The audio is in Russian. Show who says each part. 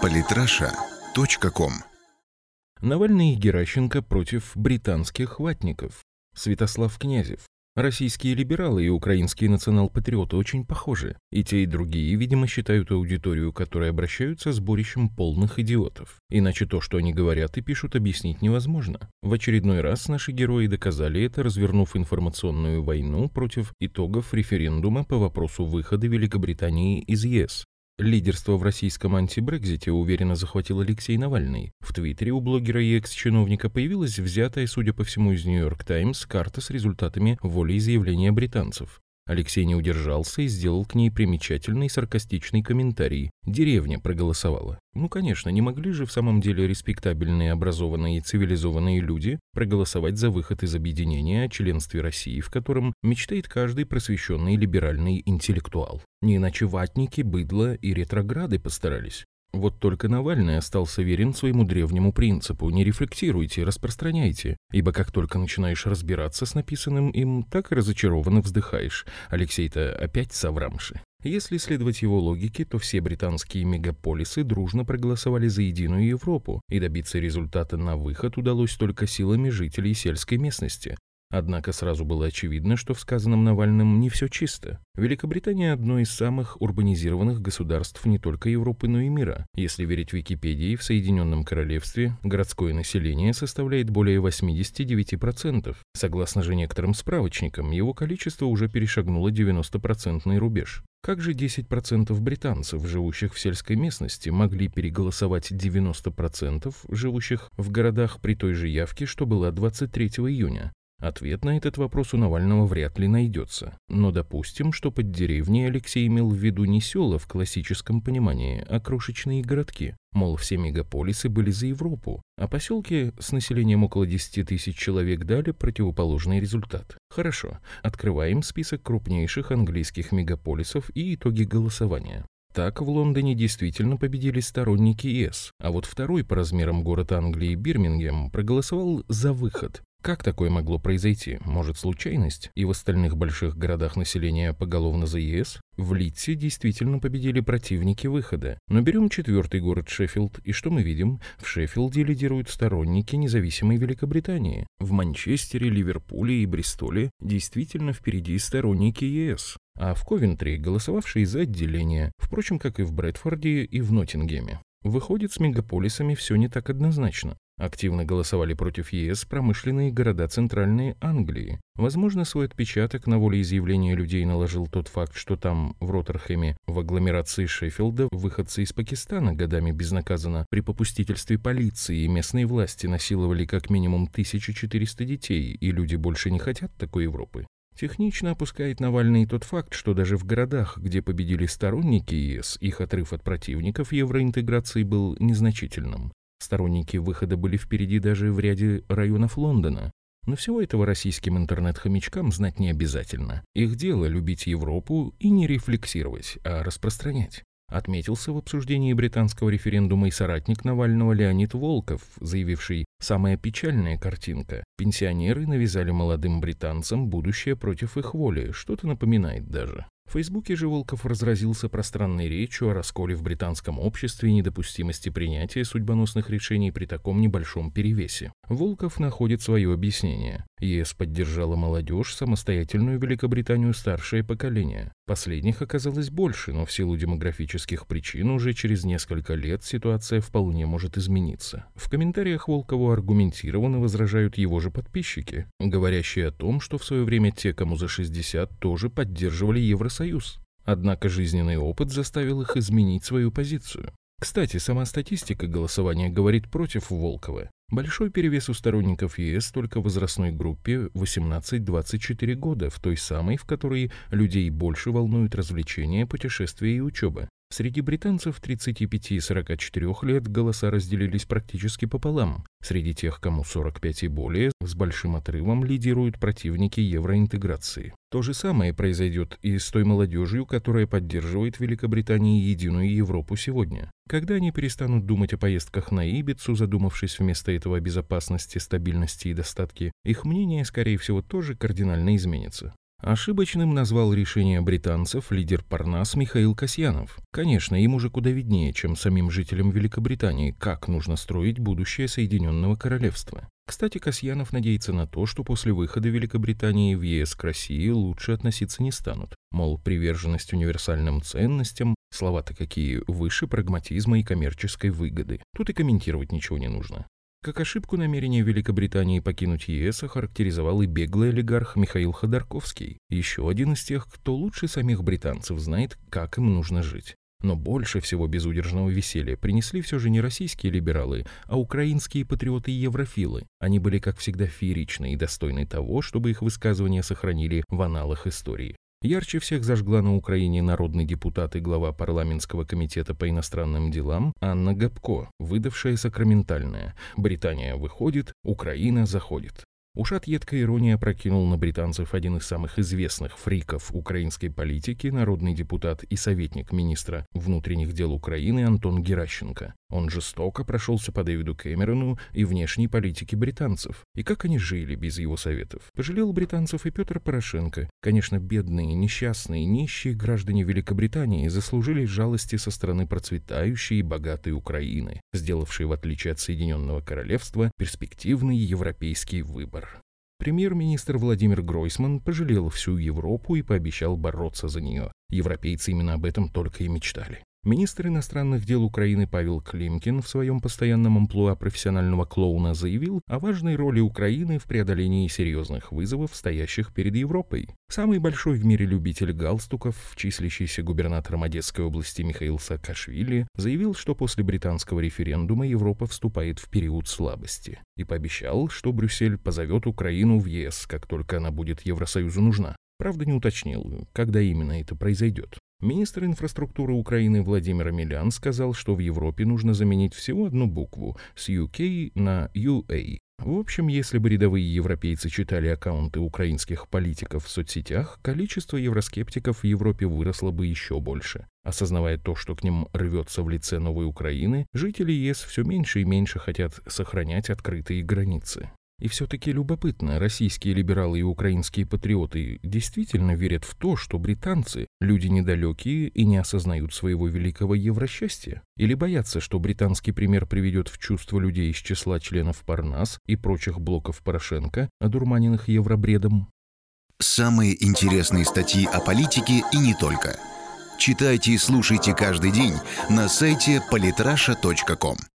Speaker 1: Политраша.ком
Speaker 2: Навальный и Геращенко против британских ватников. Святослав Князев. Российские либералы и украинские национал-патриоты очень похожи, и те и другие, видимо, считают аудиторию, которая обращаются, сборищем полных идиотов. Иначе то, что они говорят и пишут, объяснить невозможно. В очередной раз наши герои доказали это, развернув информационную войну против итогов референдума по вопросу выхода Великобритании из ЕС. Лидерство в российском антибрекзите уверенно захватил Алексей Навальный. В Твиттере у блогера и экс-чиновника появилась взятая, судя по всему, из Нью-Йорк Таймс карта с результатами волеизъявления британцев. Алексей не удержался и сделал к ней примечательный саркастичный комментарий. Деревня проголосовала. Ну, конечно, не могли же в самом деле респектабельные, образованные и цивилизованные люди проголосовать за выход из объединения о членстве России, в котором мечтает каждый просвещенный либеральный интеллектуал. Не иначе ватники, быдло и ретрограды постарались. Вот только Навальный остался верен своему древнему принципу «не рефлектируйте, распространяйте», ибо как только начинаешь разбираться с написанным им, так и разочарованно вздыхаешь. Алексей-то опять соврамши. Если следовать его логике, то все британские мегаполисы дружно проголосовали за единую Европу, и добиться результата на выход удалось только силами жителей сельской местности. Однако сразу было очевидно, что в сказанном Навальным не все чисто. Великобритания – одно из самых урбанизированных государств не только Европы, но и мира. Если верить Википедии, в Соединенном Королевстве городское население составляет более 89%. Согласно же некоторым справочникам, его количество уже перешагнуло 90% рубеж. Как же 10% британцев, живущих в сельской местности, могли переголосовать 90% живущих в городах при той же явке, что была 23 июня? Ответ на этот вопрос у Навального вряд ли найдется. Но допустим, что под деревней Алексей имел в виду не села в классическом понимании, а крошечные городки. Мол, все мегаполисы были за Европу, а поселки с населением около 10 тысяч человек дали противоположный результат. Хорошо, открываем список крупнейших английских мегаполисов и итоги голосования. Так в Лондоне действительно победили сторонники ЕС, а вот второй по размерам город Англии Бирмингем проголосовал за выход, как такое могло произойти? Может, случайность? И в остальных больших городах населения поголовно за ЕС? В Литсе действительно победили противники выхода. Но берем четвертый город Шеффилд, и что мы видим? В Шеффилде лидируют сторонники независимой Великобритании. В Манчестере, Ливерпуле и Бристоле действительно впереди сторонники ЕС. А в Ковентри голосовавшие за отделение, впрочем, как и в Брэдфорде и в Ноттингеме. Выходит, с мегаполисами все не так однозначно. Активно голосовали против ЕС промышленные города Центральной Англии. Возможно, свой отпечаток на волеизъявление людей наложил тот факт, что там, в Роттерхэме, в агломерации Шеффилда, выходцы из Пакистана годами безнаказанно при попустительстве полиции и местной власти насиловали как минимум 1400 детей, и люди больше не хотят такой Европы. Технично опускает Навальный тот факт, что даже в городах, где победили сторонники ЕС, их отрыв от противников евроинтеграции был незначительным. Сторонники выхода были впереди даже в ряде районов Лондона. Но всего этого российским интернет-хомячкам знать не обязательно. Их дело любить Европу и не рефлексировать, а распространять. Отметился в обсуждении британского референдума и соратник Навального Леонид Волков, заявивший «Самая печальная картинка. Пенсионеры навязали молодым британцам будущее против их воли, что-то напоминает даже». В Фейсбуке же Волков разразился пространной речью о расколе в британском обществе и недопустимости принятия судьбоносных решений при таком небольшом перевесе. Волков находит свое объяснение. ЕС поддержала молодежь, самостоятельную Великобританию старшее поколение. Последних оказалось больше, но в силу демографических причин уже через несколько лет ситуация вполне может измениться. В комментариях Волкову аргументированно возражают его же подписчики, говорящие о том, что в свое время те, кому за 60, тоже поддерживали Евросоюз. Однако жизненный опыт заставил их изменить свою позицию. Кстати, сама статистика голосования говорит против Волкова. Большой перевес у сторонников ЕС только в возрастной группе 18-24 года, в той самой, в которой людей больше волнуют развлечения, путешествия и учеба. Среди британцев 35 и 44 лет голоса разделились практически пополам. Среди тех, кому 45 и более, с большим отрывом лидируют противники евроинтеграции. То же самое произойдет и с той молодежью, которая поддерживает Великобритании единую Европу сегодня. Когда они перестанут думать о поездках на Ибицу, задумавшись вместо этого о безопасности, стабильности и достатке, их мнение, скорее всего, тоже кардинально изменится. Ошибочным назвал решение британцев лидер Парнас Михаил Касьянов. Конечно, ему же куда виднее, чем самим жителям Великобритании, как нужно строить будущее Соединенного Королевства. Кстати, Касьянов надеется на то, что после выхода Великобритании в ЕС к России лучше относиться не станут. Мол, приверженность универсальным ценностям, слова-то какие, выше прагматизма и коммерческой выгоды. Тут и комментировать ничего не нужно. Как ошибку намерения Великобритании покинуть ЕС охарактеризовал и беглый олигарх Михаил Ходорковский, еще один из тех, кто лучше самих британцев знает, как им нужно жить. Но больше всего безудержного веселья принесли все же не российские либералы, а украинские патриоты-еврофилы. Они были, как всегда, фееричны и достойны того, чтобы их высказывания сохранили в аналах истории. Ярче всех зажгла на Украине народный депутат и глава парламентского комитета по иностранным делам Анна Габко, выдавшая сакраментальное «Британия выходит, Украина заходит». Ушат едкая ирония прокинул на британцев один из самых известных фриков украинской политики, народный депутат и советник министра внутренних дел Украины Антон Геращенко. Он жестоко прошелся по Дэвиду Кэмерону и внешней политике британцев. И как они жили без его советов? Пожалел британцев и Петр Порошенко. Конечно, бедные, несчастные, нищие граждане Великобритании заслужили жалости со стороны процветающей и богатой Украины, сделавшей, в отличие от Соединенного Королевства, перспективный европейский выбор. Премьер-министр Владимир Гройсман пожалел всю Европу и пообещал бороться за нее. Европейцы именно об этом только и мечтали. Министр иностранных дел Украины Павел Климкин в своем постоянном амплуа профессионального клоуна заявил о важной роли Украины в преодолении серьезных вызовов, стоящих перед Европой. Самый большой в мире любитель галстуков, числящийся губернатором Одесской области Михаил Саакашвили, заявил, что после британского референдума Европа вступает в период слабости и пообещал, что Брюссель позовет Украину в ЕС, как только она будет Евросоюзу нужна. Правда, не уточнил, когда именно это произойдет. Министр инфраструктуры Украины Владимир Милян сказал, что в Европе нужно заменить всего одну букву с UK на UA. В общем, если бы рядовые европейцы читали аккаунты украинских политиков в соцсетях, количество евроскептиков в Европе выросло бы еще больше. Осознавая то, что к ним рвется в лице новой Украины, жители ЕС все меньше и меньше хотят сохранять открытые границы. И все-таки любопытно, российские либералы и украинские патриоты действительно верят в то, что британцы – люди недалекие и не осознают своего великого евросчастья? Или боятся, что британский пример приведет в чувство людей из числа членов Парнас и прочих блоков Порошенко, одурманенных евробредом?
Speaker 1: Самые интересные статьи о политике и не только. Читайте и слушайте каждый день на сайте polytrasha.com.